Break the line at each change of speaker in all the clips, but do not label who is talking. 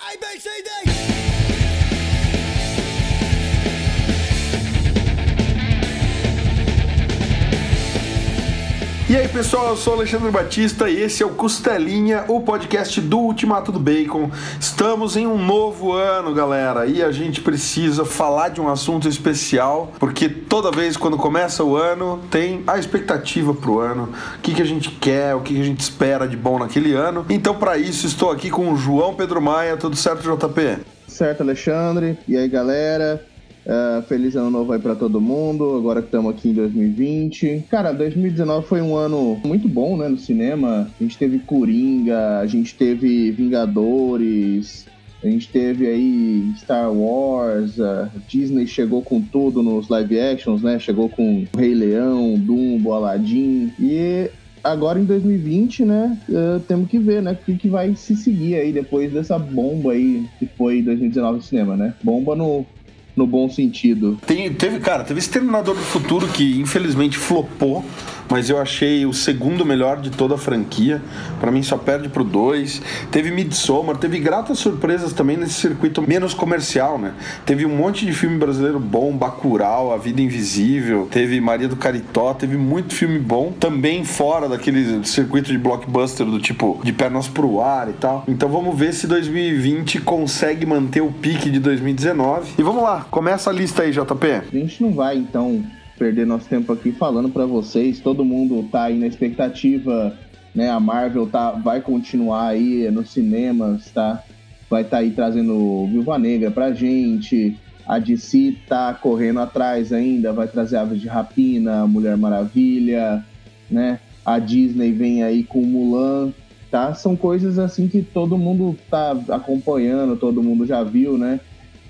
ABCD! E aí pessoal, eu sou Alexandre Batista e esse é o Costelinha, o podcast do Ultimato do Bacon. Estamos em um novo ano, galera, e a gente precisa falar de um assunto especial, porque toda vez quando começa o ano tem a expectativa pro ano, o que, que a gente quer, o que, que a gente espera de bom naquele ano. Então, para isso, estou aqui com o João Pedro Maia. Tudo certo, JP?
Certo, Alexandre. E aí, galera? Uh, feliz ano novo aí para todo mundo, agora que estamos aqui em 2020. Cara, 2019 foi um ano muito bom, né, no cinema. A gente teve Coringa, a gente teve Vingadores, a gente teve aí Star Wars, Disney chegou com tudo nos live actions, né? Chegou com Rei Leão, Dumbo, Aladdin. E agora em 2020, né, uh, temos que ver, né, o que, que vai se seguir aí depois dessa bomba aí que foi 2019 no cinema, né? Bomba no no bom sentido.
Tem, teve, cara, teve Exterminador do Futuro que infelizmente flopou, mas eu achei o segundo melhor de toda a franquia. Para mim só perde pro 2. Teve Midsommar, teve gratas surpresas também nesse circuito menos comercial, né? Teve um monte de filme brasileiro bom, Bacurau, A Vida Invisível, teve Maria do Caritó, teve muito filme bom, também fora daquele circuito de blockbuster do tipo de pernas pro ar e tal. Então vamos ver se 2020 consegue manter o pique de 2019. E vamos lá, começa a lista aí, JP.
A gente não vai então perder nosso tempo aqui falando para vocês. Todo mundo tá aí na expectativa, né? A Marvel tá, vai continuar aí nos cinemas, tá? Vai estar tá aí trazendo Viúva Negra pra gente. A DC tá correndo atrás ainda, vai trazer Aves de Rapina, Mulher Maravilha, né? A Disney vem aí com Mulan, tá? São coisas assim que todo mundo tá acompanhando, todo mundo já viu, né?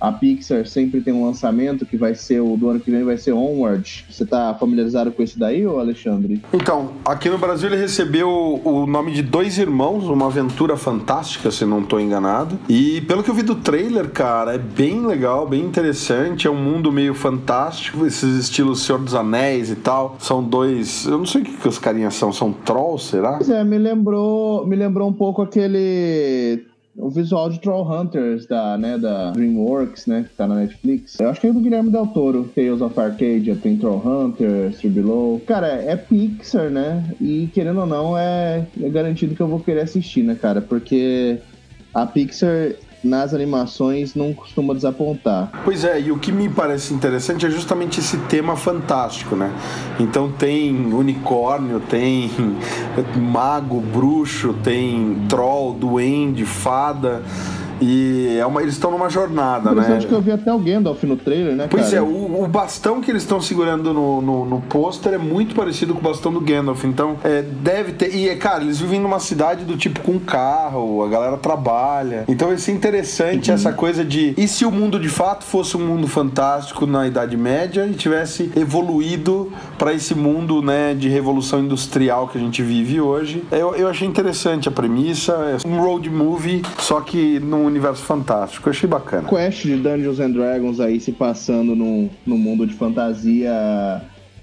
A Pixar sempre tem um lançamento que vai ser o do ano que vem, vai ser Onward. Você tá familiarizado com esse daí, ô Alexandre?
Então, aqui no Brasil ele recebeu o nome de Dois Irmãos, uma aventura fantástica, se não tô enganado. E pelo que eu vi do trailer, cara, é bem legal, bem interessante. É um mundo meio fantástico, esses estilos Senhor dos Anéis e tal. São dois. Eu não sei o que, que os carinhas são, são trolls, será?
Pois é, me lembrou, me lembrou um pouco aquele o visual de Trollhunters da, né, da DreamWorks, né, que tá na Netflix. Eu acho que é do Guilherme Del Toro, Tales of Arcadia, tem Trollhunters, Three Below. Cara, é Pixar, né, e querendo ou não, é, é garantido que eu vou querer assistir, né, cara, porque a Pixar nas animações não costuma desapontar.
Pois é, e o que me parece interessante é justamente esse tema fantástico, né? Então tem unicórnio, tem mago, bruxo, tem troll, duende, fada. E é uma, eles estão numa jornada, né?
Acho que eu vi até o Gandalf no trailer, né?
Pois
cara?
é, o, o, bastão que eles estão segurando no, no, no pôster é muito parecido com o bastão do Gandalf. Então, é, deve ter. E, cara, eles vivem numa cidade do tipo com carro, a galera trabalha. Então, vai ser interessante uhum. essa coisa de. E se o mundo de fato fosse um mundo fantástico na Idade Média e tivesse evoluído para esse mundo, né, de revolução industrial que a gente vive hoje? Eu, eu achei interessante a premissa. É um road movie, só que num universo fantástico. Eu achei bacana.
Quest de Dungeons and Dragons aí se passando no, no mundo de fantasia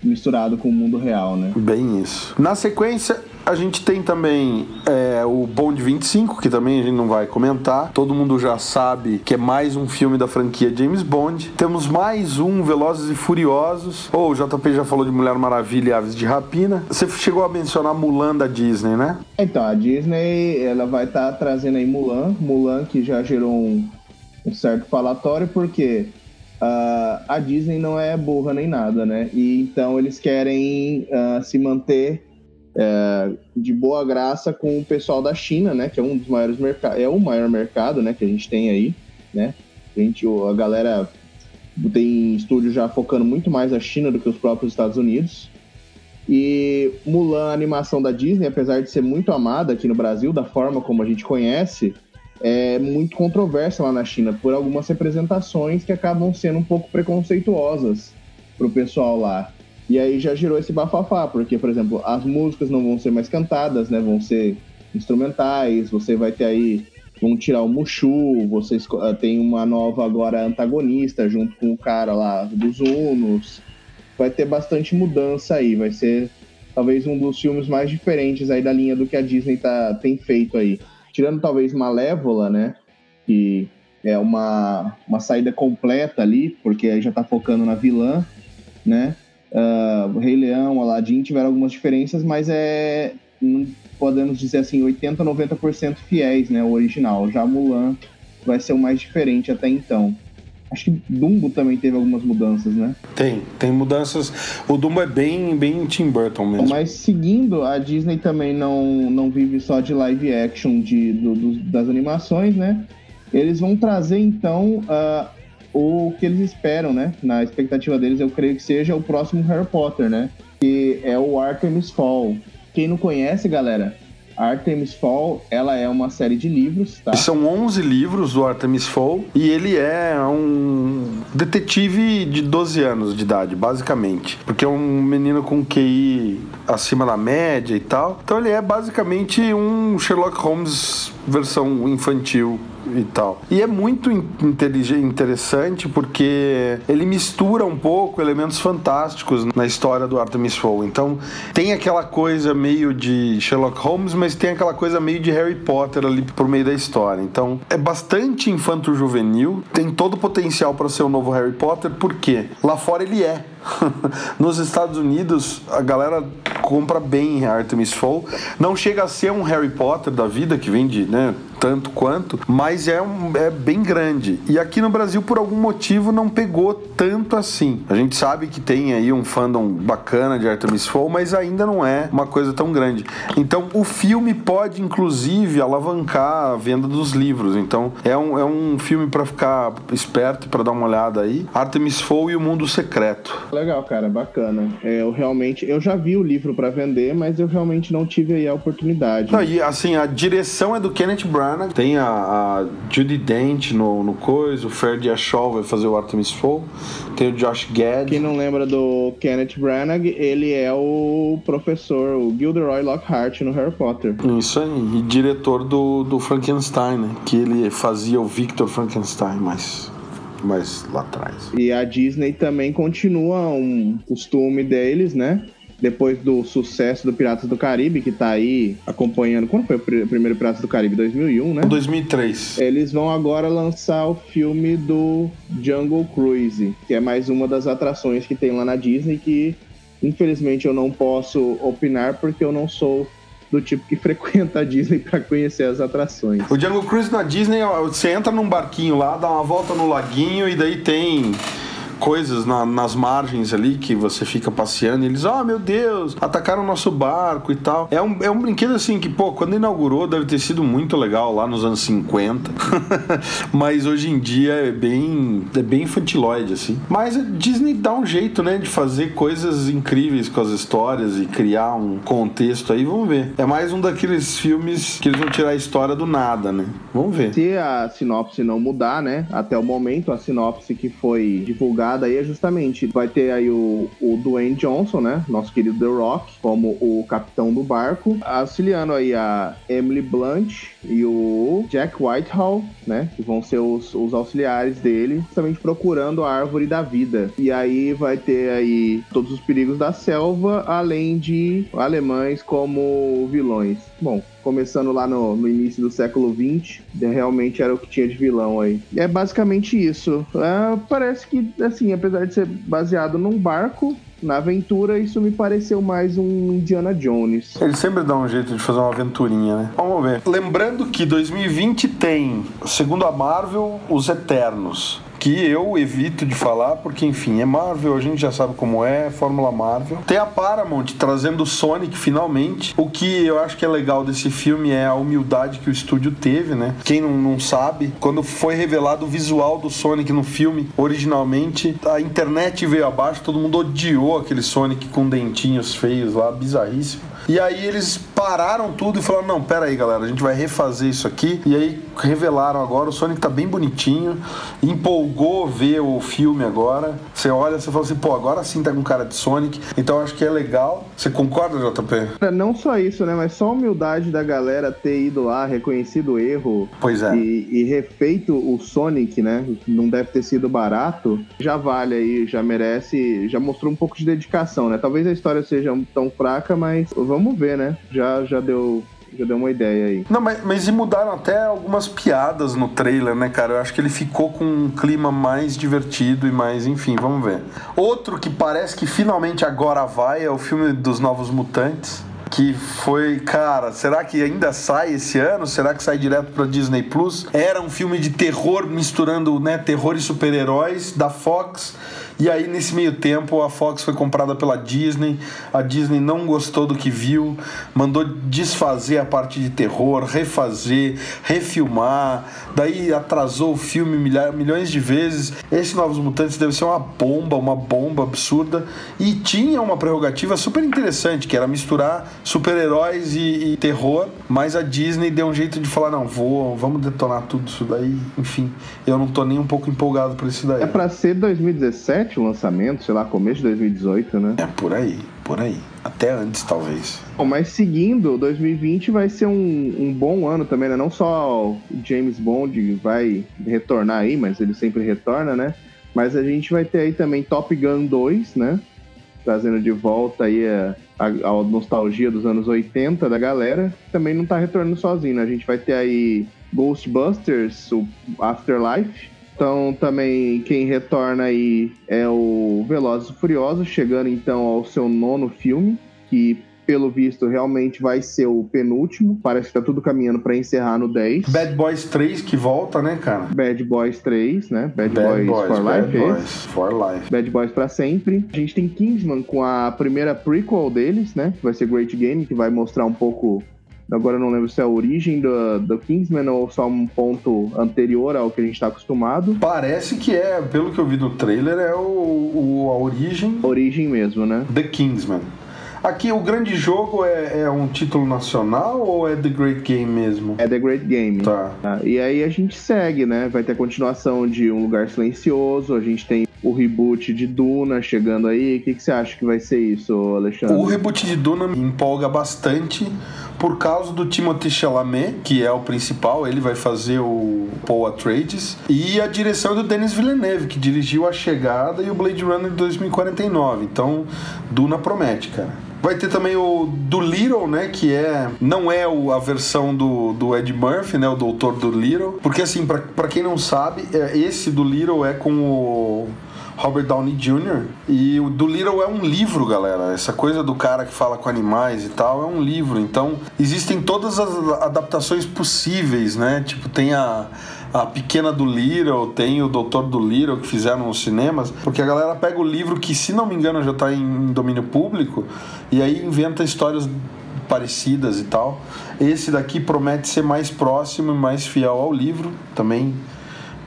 misturado com o mundo real, né?
Bem isso. Na sequência, a gente tem também é, o Bond 25, que também a gente não vai comentar. Todo mundo já sabe que é mais um filme da franquia James Bond. Temos mais um Velozes e Furiosos. Ou oh, o JP já falou de Mulher Maravilha e Aves de Rapina. Você chegou a mencionar Mulan da Disney, né?
Então, a Disney ela vai estar tá trazendo aí Mulan. Mulan que já gerou um, um certo falatório, porque Uh, a Disney não é burra nem nada, né? E então eles querem uh, se manter uh, de boa graça com o pessoal da China, né? Que é um dos maiores mercados, é o maior mercado, né? Que a gente tem aí, né? A, gente, a galera tem estúdio já focando muito mais a China do que os próprios Estados Unidos. E Mulan, a animação da Disney, apesar de ser muito amada aqui no Brasil, da forma como a gente conhece, é muito controversa lá na China por algumas representações que acabam sendo um pouco preconceituosas pro pessoal lá. E aí já gerou esse bafafá, porque, por exemplo, as músicas não vão ser mais cantadas, né? Vão ser instrumentais, você vai ter aí vão tirar o Mushu, vocês uh, tem uma nova agora antagonista junto com o cara lá dos Unos. Vai ter bastante mudança aí, vai ser talvez um dos filmes mais diferentes aí da linha do que a Disney tá, tem feito aí tirando talvez Malévola, né? Que é uma, uma saída completa ali, porque aí já tá focando na vilã, né? Uh, Rei Leão, Aladdin tiveram algumas diferenças, mas é, podemos dizer assim, 80, 90% fiéis, né? O original. Já Mulan vai ser o mais diferente até então. Acho que Dumbo também teve algumas mudanças, né?
Tem, tem mudanças. O Dumbo é bem, bem Tim Burton mesmo.
Mas seguindo, a Disney também não, não vive só de live action de, do, do, das animações, né? Eles vão trazer então uh, o que eles esperam, né? Na expectativa deles, eu creio que seja o próximo Harry Potter, né? Que é o Artemis Fall. Quem não conhece, galera, Artemis Fall, ela é uma série de livros, tá?
São 11 livros do Artemis Fall e ele é um detetive de 12 anos de idade, basicamente. Porque é um menino com QI acima da média e tal. Então ele é basicamente um Sherlock Holmes versão infantil e tal. E é muito inteligente, interessante porque ele mistura um pouco elementos fantásticos na história do Artemis Fowl. Então tem aquela coisa meio de Sherlock Holmes, mas tem aquela coisa meio de Harry Potter ali por meio da história. Então é bastante infanto-juvenil, tem todo o potencial para ser o novo Harry Potter, porque lá fora ele é. Nos Estados Unidos, a galera compra bem Artemis Fowl. Não chega a ser um Harry Potter da vida, que vende né, tanto quanto, mas é, um, é bem grande. E aqui no Brasil, por algum motivo, não pegou tanto assim. A gente sabe que tem aí um fandom bacana de Artemis Fowl, mas ainda não é uma coisa tão grande. Então, o filme pode, inclusive, alavancar a venda dos livros. Então, é um, é um filme para ficar esperto, para dar uma olhada aí. Artemis Fowl e o Mundo Secreto.
Legal, cara, bacana. É, eu realmente, eu já vi o livro para vender, mas eu realmente não tive aí a oportunidade.
Não, e assim, a direção é do Kenneth Branagh, tem a, a Judy Dent no, no coisa, o Ferdi Shaw vai fazer o Artemis Fowl, tem o Josh Gad.
Quem não lembra do Kenneth Branagh, ele é o professor, o Gilderoy Lockhart no Harry Potter.
Isso aí, e diretor do, do Frankenstein, né? Que ele fazia o Victor Frankenstein, mas mais lá atrás.
E a Disney também continua um costume deles, né? Depois do sucesso do Piratas do Caribe, que tá aí acompanhando. Quando foi o primeiro Piratas do Caribe? 2001, né?
2003.
Eles vão agora lançar o filme do Jungle Cruise, que é mais uma das atrações que tem lá na Disney que infelizmente eu não posso opinar porque eu não sou do tipo que frequenta a Disney para conhecer as atrações.
O Jungle Cruise na Disney, você entra num barquinho lá, dá uma volta no laguinho e daí tem coisas na, nas margens ali que você fica passeando e eles, oh meu Deus, atacaram nosso barco e tal. É um, é um brinquedo assim que, pô, quando inaugurou deve ter sido muito legal lá nos anos 50. Mas hoje em dia é bem, é bem infantiloide, assim. Mas a Disney dá um jeito, né, de fazer coisas incríveis com as histórias e criar um contexto aí, vamos ver. É mais um daqueles filmes que eles vão tirar a história do nada, né? Vamos ver.
Se a sinopse não mudar, né, até o momento, a sinopse que foi divulgada aí é justamente vai ter aí o, o Dwayne Johnson, né? Nosso querido The Rock, como o capitão do barco, auxiliando aí a Emily Blunt e o Jack Whitehall, né? Que vão ser os, os auxiliares dele, justamente procurando a árvore da vida. E aí vai ter aí todos os perigos da selva, além de alemães como vilões. Bom, começando lá no, no, início do século XX, realmente era o que tinha de vilão aí. É basicamente isso. É, parece que, assim, apesar de ser baseado num barco, na aventura, isso me pareceu mais um Indiana Jones.
Ele sempre dá um jeito de fazer uma aventurinha, né? Vamos ver. Lembrando que 2020 tem, segundo a Marvel, os Eternos que eu evito de falar, porque enfim, é Marvel, a gente já sabe como é, Fórmula Marvel. Tem a Paramount trazendo o Sonic finalmente. O que eu acho que é legal desse filme é a humildade que o estúdio teve, né? Quem não, não sabe, quando foi revelado o visual do Sonic no filme, originalmente, a internet veio abaixo, todo mundo odiou aquele Sonic com dentinhos feios lá, bizarríssimo. E aí eles pararam tudo e falaram: não, pera aí, galera, a gente vai refazer isso aqui. E aí revelaram agora, o Sonic tá bem bonitinho, empolgou ver o filme agora. Você olha, você fala assim, pô, agora sim tá com cara de Sonic. Então acho que é legal. Você concorda, JP?
Não só isso, né? Mas só a humildade da galera ter ido lá, reconhecido o erro.
Pois é.
E, e refeito o Sonic, né? Não deve ter sido barato. Já vale aí, já merece, já mostrou um pouco de dedicação, né? Talvez a história seja tão fraca, mas vamos ver, né? Já, já deu já deu uma ideia aí.
Não, mas, mas e mudaram até algumas piadas no trailer, né, cara? Eu acho que ele ficou com um clima mais divertido e mais, enfim, vamos ver. Outro que parece que finalmente agora vai é o filme dos Novos Mutantes que foi, cara, será que ainda sai esse ano? Será que sai direto para Disney Plus? Era um filme de terror misturando, né, terror e super-heróis da Fox e aí, nesse meio tempo, a Fox foi comprada pela Disney. A Disney não gostou do que viu, mandou desfazer a parte de terror, refazer, refilmar. Daí atrasou o filme milhões de vezes. Esse Novos Mutantes deve ser uma bomba, uma bomba absurda. E tinha uma prerrogativa super interessante, que era misturar super-heróis e, e terror. Mas a Disney deu um jeito de falar: não, vou, vamos detonar tudo isso daí. Enfim, eu não tô nem um pouco empolgado por isso daí.
É pra ser 2017 2017 o lançamento, sei lá, começo de 2018, né?
É, por aí, por aí. Até antes, talvez.
Bom, mas seguindo, 2020 vai ser um, um bom ano também, né? Não só o James Bond vai retornar aí, mas ele sempre retorna, né? Mas a gente vai ter aí também Top Gun 2, né? Trazendo de volta aí a, a, a nostalgia dos anos 80 da galera. Também não tá retornando sozinho, né? A gente vai ter aí Ghostbusters, o Afterlife, então, também quem retorna aí é o Velozes e Furiosos, chegando então ao seu nono filme, que pelo visto realmente vai ser o penúltimo. Parece que tá tudo caminhando para encerrar no 10.
Bad Boys 3 que volta, né, cara?
Bad Boys 3, né? Bad, Bad Boys, Boys, for Bad Life.
Boys for Life.
Bad Boys para sempre. A gente tem Kingsman com a primeira prequel deles, né? Que vai ser Great Game, que vai mostrar um pouco Agora eu não lembro se é a origem do, do Kingsman ou só um ponto anterior ao que a gente está acostumado.
Parece que é, pelo que eu vi no trailer, é o, o a origem.
Origem mesmo, né?
The Kingsman. Aqui o grande jogo é, é, um título nacional ou é The Great Game mesmo?
É The Great Game.
Tá.
Ah, e aí a gente segue, né? Vai ter a continuação de Um Lugar Silencioso, a gente tem o reboot de Duna chegando aí. O que, que você acha que vai ser isso, Alexandre?
O reboot de Duna me empolga bastante por causa do Timothée Chalamet, que é o principal, ele vai fazer o Paul Atreides, e a direção é do Denis Villeneuve, que dirigiu A Chegada e o Blade Runner de 2049. Então, Duna promete, cara. Vai ter também o do Little, né? Que é. Não é o, a versão do, do Ed Murphy, né? O doutor do Little. Porque assim, para quem não sabe, é, esse do Little é com o Robert Downey Jr. E o do Little é um livro, galera. Essa coisa do cara que fala com animais e tal é um livro. Então, existem todas as adaptações possíveis, né? Tipo, tem a a Pequena do Little, tem o Doutor do Little que fizeram nos cinemas, porque a galera pega o livro que, se não me engano, já está em domínio público e aí inventa histórias parecidas e tal. Esse daqui promete ser mais próximo e mais fiel ao livro, também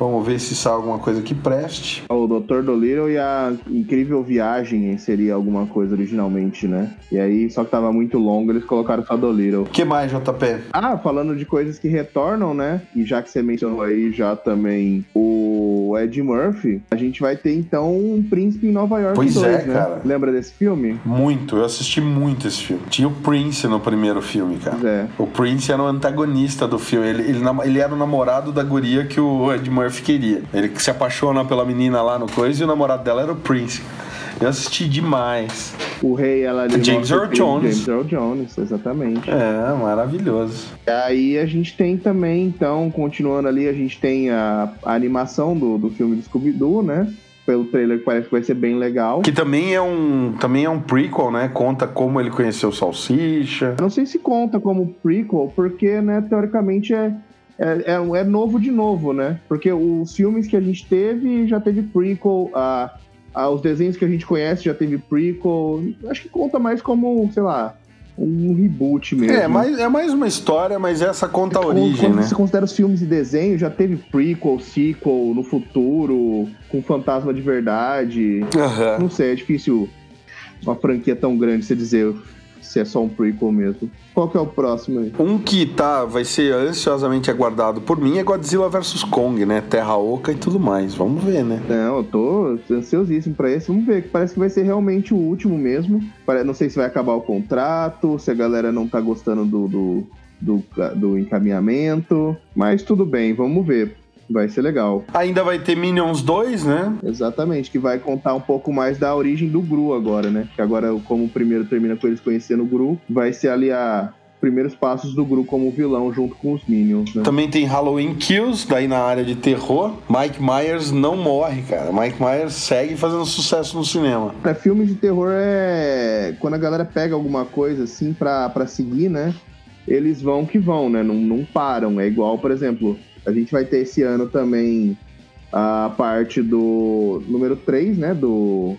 Vamos ver se sai alguma coisa que preste.
O Doutor Dolittle e a Incrível Viagem seria alguma coisa originalmente, né? E aí, só que tava muito longo, eles colocaram só Dolittle. O
que mais, JP?
Ah, falando de coisas que retornam, né? E já que você mencionou aí já também o Ed Murphy, a gente vai ter então um Príncipe em Nova York
pois
2,
é,
né?
cara.
Lembra desse filme?
Muito, eu assisti muito esse filme. Tinha o Prince no primeiro filme, cara.
É.
O Prince era o antagonista do filme. Ele, ele, ele era o namorado da guria que o Ed Murphy Murphy queria. Ele se apaixona pela menina lá no coisa e o namorado dela era o Prince. Eu assisti demais.
O rei ela ali
James Earl Jones.
James Earl Jones, exatamente.
É, maravilhoso.
Aí a gente tem também, então, continuando ali, a gente tem a, a animação do, do filme do Scooby-Doo, né? Pelo trailer que parece que vai ser bem legal.
Que também é um também é um prequel, né? Conta como ele conheceu o Salsicha.
Eu não sei se conta como prequel, porque, né, teoricamente é é, é, é, novo de novo, né? Porque os filmes que a gente teve já teve prequel, a, a, os desenhos que a gente conhece já teve prequel. Acho que conta mais como, sei lá, um reboot mesmo.
É, mas, é mais uma história, mas essa conta a origem,
quando
né?
você considera os filmes e desenho, já teve prequel, sequel no futuro, com fantasma de verdade.
Uhum.
Não sei, é difícil uma franquia tão grande você dizer se é só um prequel mesmo. Qual que é o próximo aí?
Um que tá, vai ser ansiosamente aguardado por mim é Godzilla vs Kong, né? Terra Oca e tudo mais. Vamos ver, né?
Não, eu tô ansiosíssimo pra esse. Vamos ver, parece que vai ser realmente o último mesmo. Não sei se vai acabar o contrato, se a galera não tá gostando do, do, do, do encaminhamento. Mas tudo bem, vamos ver. Vai ser legal.
Ainda vai ter Minions 2, né?
Exatamente, que vai contar um pouco mais da origem do Gru agora, né? Que agora, como o primeiro termina com eles conhecendo o Gru, vai ser ali a, primeiros passos do Gru como vilão junto com os Minions. Né?
Também tem Halloween Kills, daí na área de terror. Mike Myers não morre, cara. Mike Myers segue fazendo sucesso no cinema.
Pra filmes de terror é quando a galera pega alguma coisa assim pra, pra seguir, né? Eles vão que vão, né? Não, não param. É igual, por exemplo, a gente vai ter esse ano também a parte do número 3, né? Do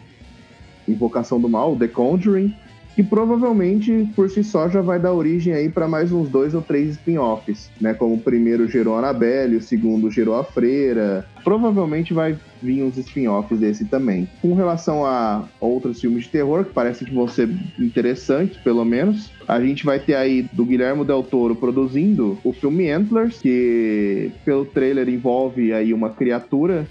Invocação do Mal, The Conjuring que provavelmente por si só já vai dar origem aí para mais uns dois ou três spin-offs, né? Como o primeiro gerou a Annabelle, o segundo gerou a Freira. Provavelmente vai vir uns spin-offs desse também. Com relação a outros filmes de terror, que parece que vão ser interessantes, pelo menos, a gente vai ter aí do Guilherme Del Toro produzindo o filme Antlers, que pelo trailer envolve aí uma criatura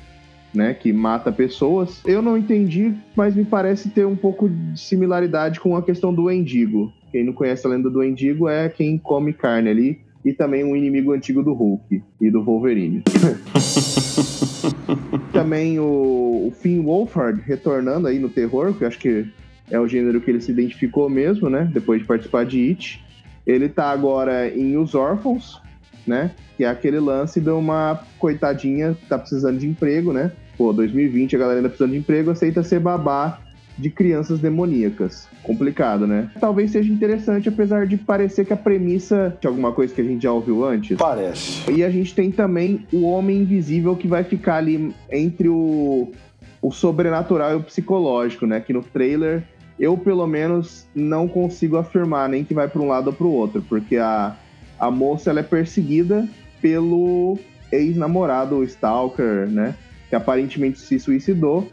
né, que mata pessoas. Eu não entendi, mas me parece ter um pouco de similaridade com a questão do Endigo. Quem não conhece a lenda do Endigo é quem come carne ali e também um inimigo antigo do Hulk e do Wolverine. também o, o Finn Wolfhard retornando aí no terror, que eu acho que é o gênero que ele se identificou mesmo, né, depois de participar de It. Ele tá agora em Os Órfãos, né? Que é aquele lance de uma coitadinha que tá precisando de emprego, né? Pô, 2020 a galera ainda precisando de emprego, aceita ser babá de crianças demoníacas. Complicado, né? Talvez seja interessante, apesar de parecer que a premissa de alguma coisa que a gente já ouviu antes.
Parece.
E a gente tem também o Homem Invisível que vai ficar ali entre o, o sobrenatural e o psicológico, né? Que no trailer eu, pelo menos, não consigo afirmar nem que vai para um lado ou para o outro, porque a a moça ela é perseguida pelo ex-namorado, o Stalker, né? Que aparentemente se suicidou.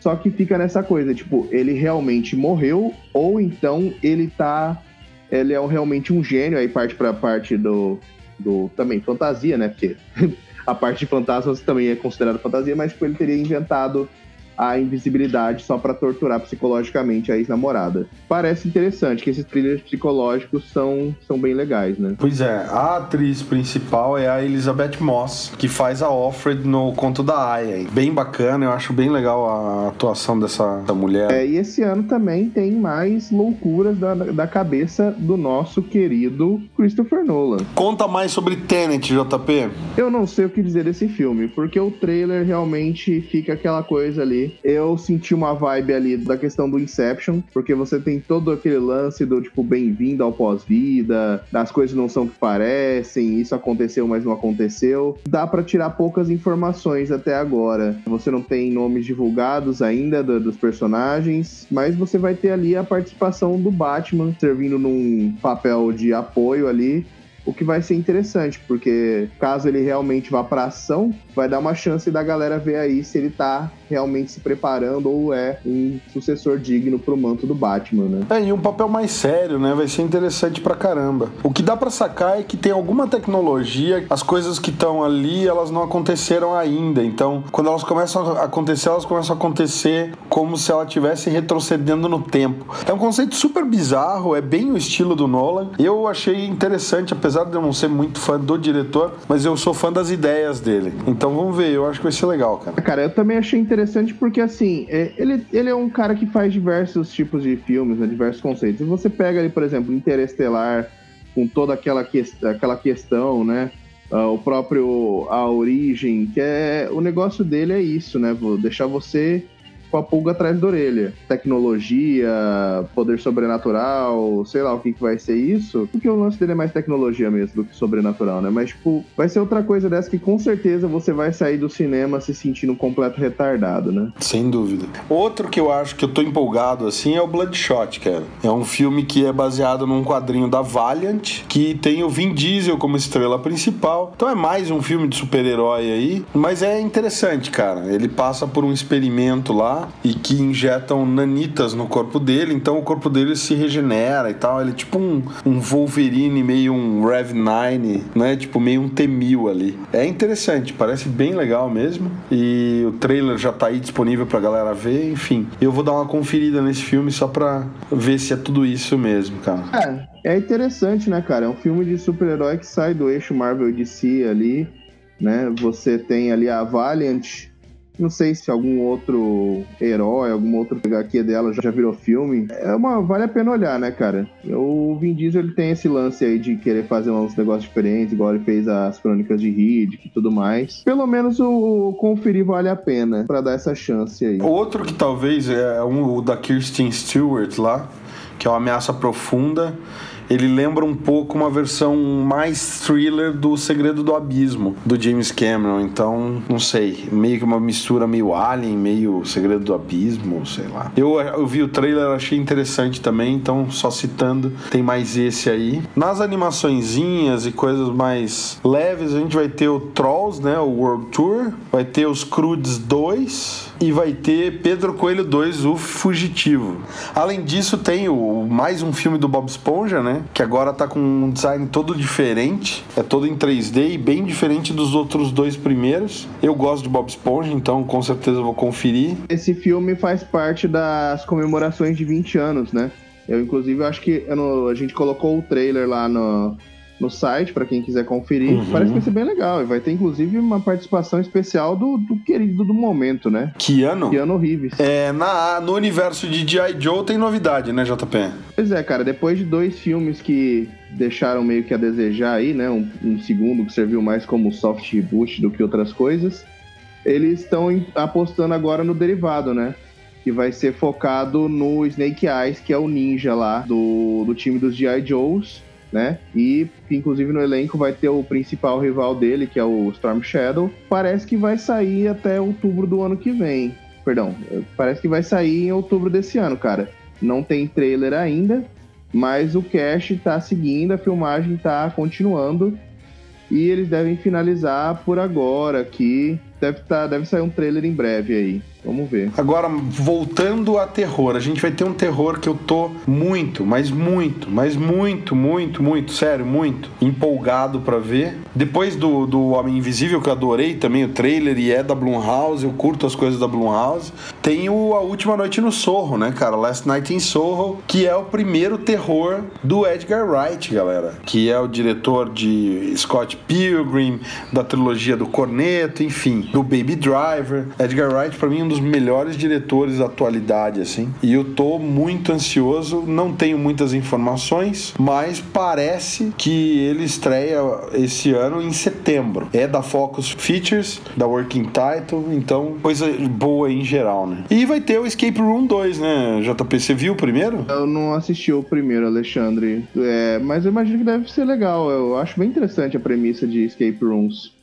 Só que fica nessa coisa, tipo, ele realmente morreu, ou então ele tá. Ele é realmente um gênio, aí parte pra parte do. do também fantasia, né? Porque a parte de fantasmas também é considerada fantasia, mas tipo, ele teria inventado a invisibilidade só para torturar psicologicamente a ex-namorada. Parece interessante que esses thrillers psicológicos são, são bem legais, né?
Pois é, a atriz principal é a Elizabeth Moss, que faz a Offred no Conto da Aya. Bem bacana, eu acho bem legal a atuação dessa, dessa mulher.
É, e esse ano também tem mais loucuras da, da cabeça do nosso querido Christopher Nolan.
Conta mais sobre Tenet, JP.
Eu não sei o que dizer desse filme, porque o trailer realmente fica aquela coisa ali eu senti uma vibe ali da questão do Inception, porque você tem todo aquele lance do tipo bem-vindo ao pós-vida, as coisas não são o que parecem, isso aconteceu, mas não aconteceu. Dá para tirar poucas informações até agora. Você não tem nomes divulgados ainda do, dos personagens, mas você vai ter ali a participação do Batman servindo num papel de apoio ali o que vai ser interessante, porque caso ele realmente vá para ação, vai dar uma chance da galera ver aí se ele tá realmente se preparando ou é um sucessor digno pro manto do Batman, né?
É, e um papel mais sério, né? Vai ser interessante pra caramba. O que dá para sacar é que tem alguma tecnologia, as coisas que estão ali, elas não aconteceram ainda. Então, quando elas começam a acontecer, elas começam a acontecer como se ela estivesse retrocedendo no tempo. É um conceito super bizarro, é bem o estilo do Nolan. Eu achei interessante, apesar de eu não ser muito fã do diretor, mas eu sou fã das ideias dele. Então vamos ver, eu acho que vai ser legal, cara.
Cara, eu também achei interessante porque, assim, é, ele, ele é um cara que faz diversos tipos de filmes, né, diversos conceitos. E você pega ali, por exemplo, Interestelar, com toda aquela, que, aquela questão, né? Uh, o próprio A Origem, que é. O negócio dele é isso, né? Vou deixar você com a pulga atrás da orelha. Tecnologia, poder sobrenatural, sei lá o que, que vai ser isso. Porque o lance dele é mais tecnologia mesmo do que sobrenatural, né? Mas, tipo, vai ser outra coisa dessa que com certeza você vai sair do cinema se sentindo um completo retardado, né?
Sem dúvida. Outro que eu acho que eu tô empolgado assim é o Bloodshot, cara. É um filme que é baseado num quadrinho da Valiant, que tem o Vin Diesel como estrela principal. Então é mais um filme de super-herói aí. Mas é interessante, cara. Ele passa por um experimento lá e que injetam nanitas no corpo dele, então o corpo dele se regenera e tal. Ele é tipo um, um Wolverine, meio um Rev 9, né? Tipo meio um T-1000 ali. É interessante, parece bem legal mesmo. E o trailer já tá aí disponível pra galera ver, enfim. Eu vou dar uma conferida nesse filme só pra ver se é tudo isso mesmo, cara.
É, é interessante, né, cara? É um filme de super-herói que sai do eixo Marvel DC ali, né? Você tem ali a Valiant Não sei se algum outro herói, algum outro HQ dela já virou filme. É uma, vale a pena olhar, né, cara? O Vin Diesel ele tem esse lance aí de querer fazer uns negócios diferentes, igual ele fez as crônicas de Riddick e tudo mais. Pelo menos o, o conferir vale a pena para dar essa chance aí.
Outro que talvez é um, o da Kirsten Stewart lá, que é uma ameaça profunda ele lembra um pouco uma versão mais thriller do Segredo do Abismo, do James Cameron. Então, não sei, meio que uma mistura meio Alien, meio Segredo do Abismo, sei lá. Eu, eu vi o trailer, achei interessante também, então só citando, tem mais esse aí. Nas animaçõezinhas e coisas mais leves, a gente vai ter o Trolls, né, o World Tour, vai ter os Crudes 2 e vai ter Pedro Coelho 2, o Fugitivo. Além disso, tem o, mais um filme do Bob Esponja, né? Que agora tá com um design todo diferente. É todo em 3D e bem diferente dos outros dois primeiros. Eu gosto de Bob Esponja, então com certeza vou conferir.
Esse filme faz parte das comemorações de 20 anos, né? Eu, inclusive, acho que a gente colocou o trailer lá no, no site para quem quiser conferir. Uhum. Parece que vai ser bem legal. E vai ter, inclusive, uma participação especial do, do querido do momento, né?
Keanu?
Keanu Reeves.
É, na, no universo de G.I. Joe tem novidade, né, JP?
Pois é, cara. Depois de dois filmes que deixaram meio que a desejar aí, né? Um, um segundo que serviu mais como soft reboot do que outras coisas. Eles estão apostando agora no derivado, né? que vai ser focado no Snake Eyes, que é o ninja lá do, do time dos G.I. Joes, né? E inclusive no elenco vai ter o principal rival dele, que é o Storm Shadow. Parece que vai sair até outubro do ano que vem. Perdão, parece que vai sair em outubro desse ano, cara. Não tem trailer ainda, mas o cast tá seguindo, a filmagem tá continuando. E eles devem finalizar por agora aqui. Deve, tá, deve sair um trailer em breve aí. Vamos ver.
Agora, voltando a terror, a gente vai ter um terror que eu tô muito, mas muito, mas muito, muito, muito, sério, muito empolgado para ver. Depois do, do Homem Invisível, que eu adorei também o trailer e é da Blumhouse, eu curto as coisas da Blumhouse. Tem o A Última Noite no Sorro, né, cara? Last Night in Sorro, que é o primeiro terror do Edgar Wright, galera. Que é o diretor de Scott Pilgrim, da trilogia do Corneto, enfim, do Baby Driver. Edgar Wright, para mim, um dos melhores diretores da atualidade, assim. E eu tô muito ansioso, não tenho muitas informações, mas parece que ele estreia esse ano em setembro. É da Focus Features, da Working Title, então coisa boa em geral, né? E vai ter o Escape Room 2, né, JP? Você viu o primeiro?
Eu não assisti o primeiro, Alexandre. É, mas eu imagino que deve ser legal. Eu acho bem interessante a premissa de Escape Rooms.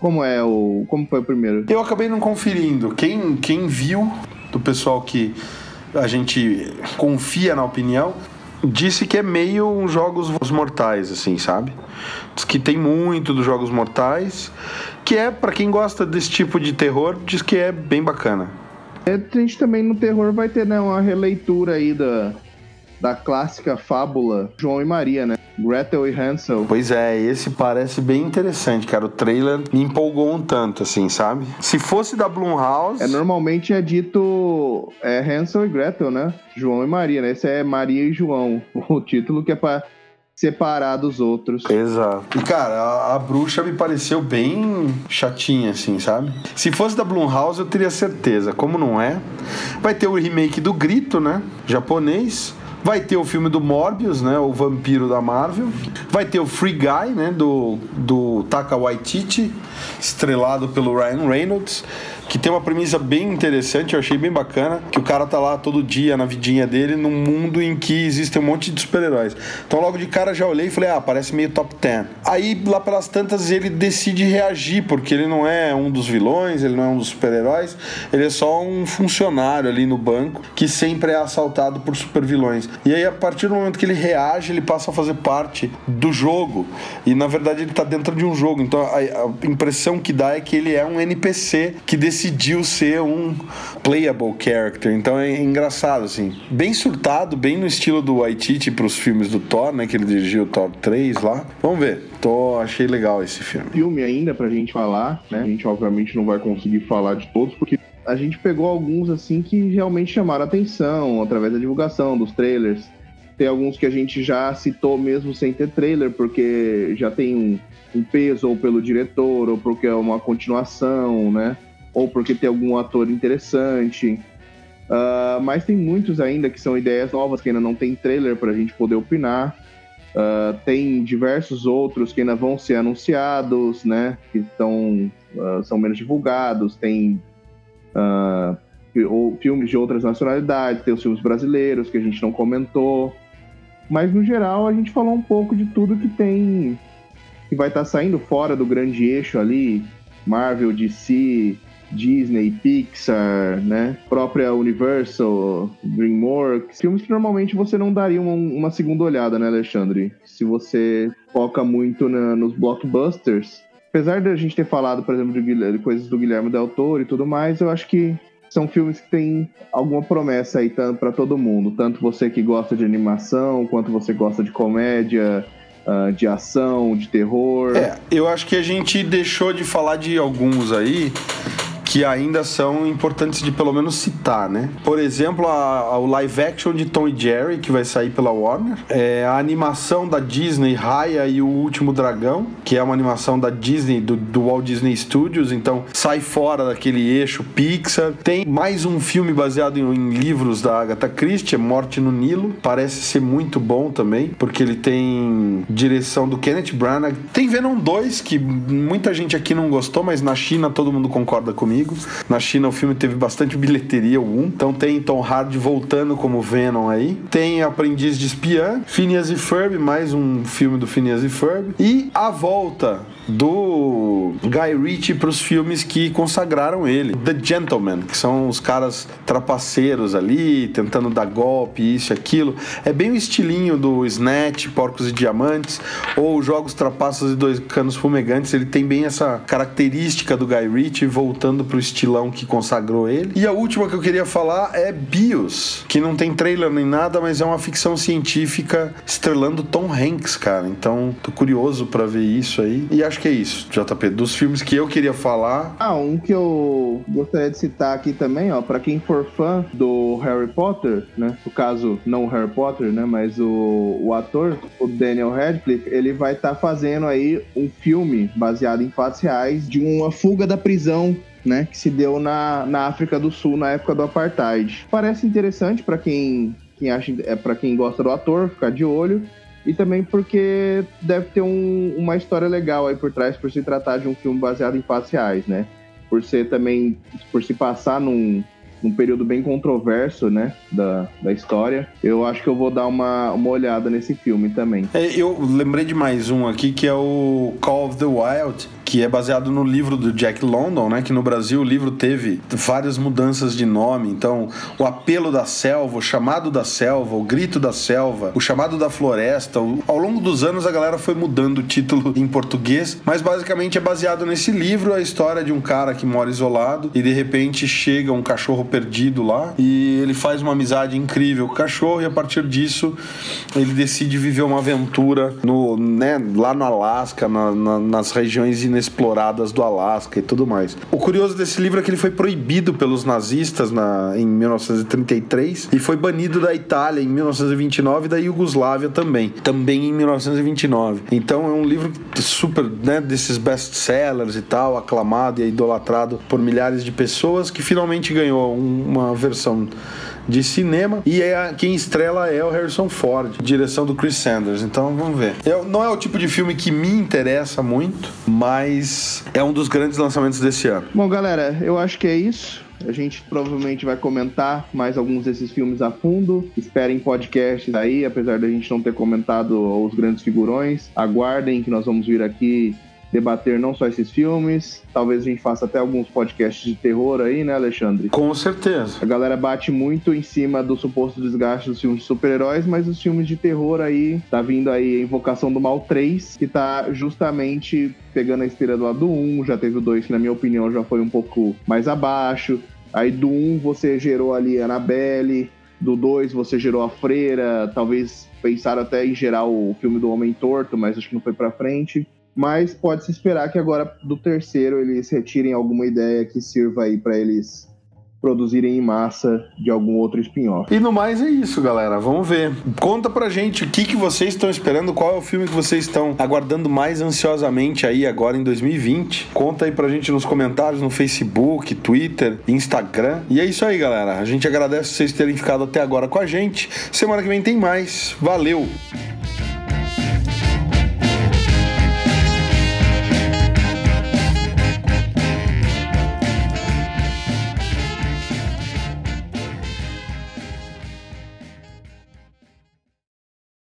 Como é o. Como foi o primeiro?
Eu acabei não conferindo. Quem, quem viu, do pessoal que a gente confia na opinião, disse que é meio um Jogos Mortais, assim, sabe? Diz que tem muito dos Jogos Mortais, que é, para quem gosta desse tipo de terror, diz que é bem bacana.
É, a gente também no terror vai ter né, uma releitura aí da, da clássica fábula João e Maria, né? Gretel e Hansel.
Pois é, esse parece bem interessante, cara. O trailer me empolgou um tanto, assim, sabe? Se fosse da Blumhouse...
É, normalmente é dito é, Hansel e Gretel, né? João e Maria, né? Esse é Maria e João, o título que é pra separar dos outros.
Exato. E, cara, a, a, bruxa me pareceu bem chatinha, assim, sabe? Se fosse da Blumhouse, eu teria certeza. Como não é, vai ter o remake do Grito, né? Japonês. Vai ter o filme do Morbius, né? O vampiro da Marvel. Vai ter o Free Guy, né? Do, do Taka Waititi, estrelado pelo Ryan Reynolds que tem uma premissa bem interessante, eu achei bem bacana, que o cara tá lá todo dia na vidinha dele, num mundo em que existe um monte de super-heróis. Então logo de cara já olhei e falei, ah, parece meio top 10. Aí lá pelas tantas ele decide reagir, porque ele não é um dos vilões, ele não é um dos super-heróis, ele é só um funcionário ali no banco que sempre é assaltado por super-vilões. E aí a partir do momento que ele reage, ele passa a fazer parte do jogo. E na verdade ele tá dentro de um jogo. Então a, a impressão que dá é que ele é um NPC que decide decidiu ser um playable character. Então é engraçado, assim. Bem surtado, bem no estilo do Waititi pros filmes do Thor, né? Que ele dirigiu o Thor 3 lá. Vamos ver. Tô, achei legal esse filme.
Filme ainda pra gente falar, né? A gente obviamente não vai conseguir falar de todos, porque a gente pegou alguns assim que realmente chamaram atenção através da divulgação dos trailers. Tem alguns que a gente já citou mesmo sem ter trailer, porque já tem um, um peso ou pelo diretor, ou porque é uma continuação, né? Ou porque tem algum ator interessante. Uh, mas tem muitos ainda que são ideias novas que ainda não tem trailer para a gente poder opinar. Uh, tem diversos outros que ainda vão ser anunciados, né? Que estão, uh, são menos divulgados. Tem filmes de outras nacionalidades, tem os filmes brasileiros que a gente não comentou. Mas no geral a gente falou um pouco de tudo que tem que vai estar tá saindo fora do grande eixo ali, Marvel, DC, Disney, Pixar, né? Própria Universal, DreamWorks. Filmes que normalmente você não daria uma, uma segunda olhada, né, Alexandre? Se você foca muito na, nos blockbusters. Apesar de a gente ter falado, por exemplo, de, de coisas do Guilherme Del Toro e tudo mais, eu acho que são filmes que têm alguma promessa aí para todo mundo, tanto você que gosta de animação, quanto você gosta de comédia, uh, de ação, de terror.
É, eu acho que a gente deixou de falar de alguns aí que ainda são importantes de pelo menos citar, né? Por exemplo, a, a, o live action de Tom e Jerry, que vai sair pela Warner, é, a animação da Disney, Raya e o Último Dragão, que é uma animação da Disney, do, do Walt Disney Studios, então sai fora daquele eixo Pixar. Tem mais um filme baseado em, em livros da Agatha Christie, Morte no Nilo, parece ser muito bom também, porque ele tem direção do Kenneth Branagh. Tem Venom 2, que muita gente aqui não gostou, mas na China todo mundo concorda comigo amigos. Na China o filme teve bastante bilheteria, 1. Então tem Tom Hardy voltando como Venom aí. Tem Aprendiz de Espiã, Phineas e Ferb, mais um filme do Phineas e Ferb. E a volta do Guy Ritchie para os filmes que consagraram ele. The Gentleman, que são os caras trapaceiros ali, tentando dar golpe, isso e aquilo. É bem o estilinho do Snatch, Porcos e Diamantes, ou Jogos Trapaças e Dois Canos Fumegantes. Ele tem bem essa característica do Guy Ritchie voltando pro estilão que consagrou ele. E a última que eu queria falar é Bios, que não tem trailer nem nada, mas é uma ficção científica estrelando Tom Hanks, cara. Então, tô curioso para ver isso aí. E acho que é isso, JP. Dos filmes que eu queria falar.
Ah, um que eu gostaria de citar aqui também, ó, para quem for fã do Harry Potter, né? No caso, não o Harry Potter, né? Mas o, o ator, o Daniel Radcliffe, ele vai estar tá fazendo aí um filme baseado em fatos reais de uma fuga da prisão né, que se deu na, na África do Sul na época do apartheid. Parece interessante para quem, quem acha é para quem gosta do ator, ficar de olho. E também porque deve ter um, uma história legal aí por trás por se tratar de um filme baseado em fatos reais, né? Por ser também, por se passar num, num período bem controverso, né, da, da história. Eu acho que eu vou dar uma, uma olhada nesse filme também.
É, eu lembrei de mais um aqui que é o Call of the Wild, que é baseado no livro do Jack London, né? Que no Brasil o livro teve várias mudanças de nome. Então, o apelo da selva, o chamado da selva, o grito da selva, o chamado da floresta. O... Ao longo dos anos a galera foi mudando o título em português, mas basicamente é baseado nesse livro a história de um cara que mora isolado e de repente chega um cachorro perdido lá e ele faz uma amizade incrível com o cachorro e a partir disso ele decide viver uma aventura no, né, lá no Alasca, na, na, nas regiões inexploradas do Alasca e tudo mais. O curioso desse livro é que ele foi proibido pelos nazistas na, em 1933 e foi banido da Itália em 1929 e da Iugoslávia também, também em 1929. Então é um livro super, né, desses best-sellers e tal, aclamado e idolatrado por milhares de pessoas que finalmente ganhou uma versão de cinema e é, quem estrela é o Harrison Ford, direção do Chris Sanders. Então vamos ver. Eu, não é o tipo de filme que me interessa muito, mas é um dos grandes lançamentos desse ano.
Bom, galera, eu acho que é isso. A gente provavelmente vai comentar mais alguns desses filmes a fundo. Esperem podcasts aí, apesar da gente não ter comentado os grandes figurões. Aguardem que nós vamos vir aqui debater não só esses filmes, talvez a gente faça até alguns podcasts de terror aí, né, Alexandre?
Com certeza.
A galera bate muito em cima do suposto desgaste dos filmes de super-heróis, mas os filmes de terror aí, tá vindo aí a Invocação do Mal 3, que tá justamente pegando a esteira do lado do 1, já teve o 2 que na minha opinião já foi um pouco mais abaixo. Aí do 1 você gerou ali Annabelle, do 2 você gerou a Freira, talvez pensaram até em gerar o filme do Homem Torto, mas acho que não foi pra frente mas pode se esperar que agora do terceiro eles retirem alguma ideia que sirva aí para eles produzirem em massa de algum outro spin-off.
E no mais é isso, galera. Vamos ver. Conta pra gente o que, que vocês estão esperando, qual é o filme que vocês estão aguardando mais ansiosamente aí agora em 2020. Conta aí pra gente nos comentários no Facebook, Twitter, Instagram. E é isso aí, galera. A gente agradece vocês terem ficado até agora com a gente. Semana que vem tem mais. Valeu!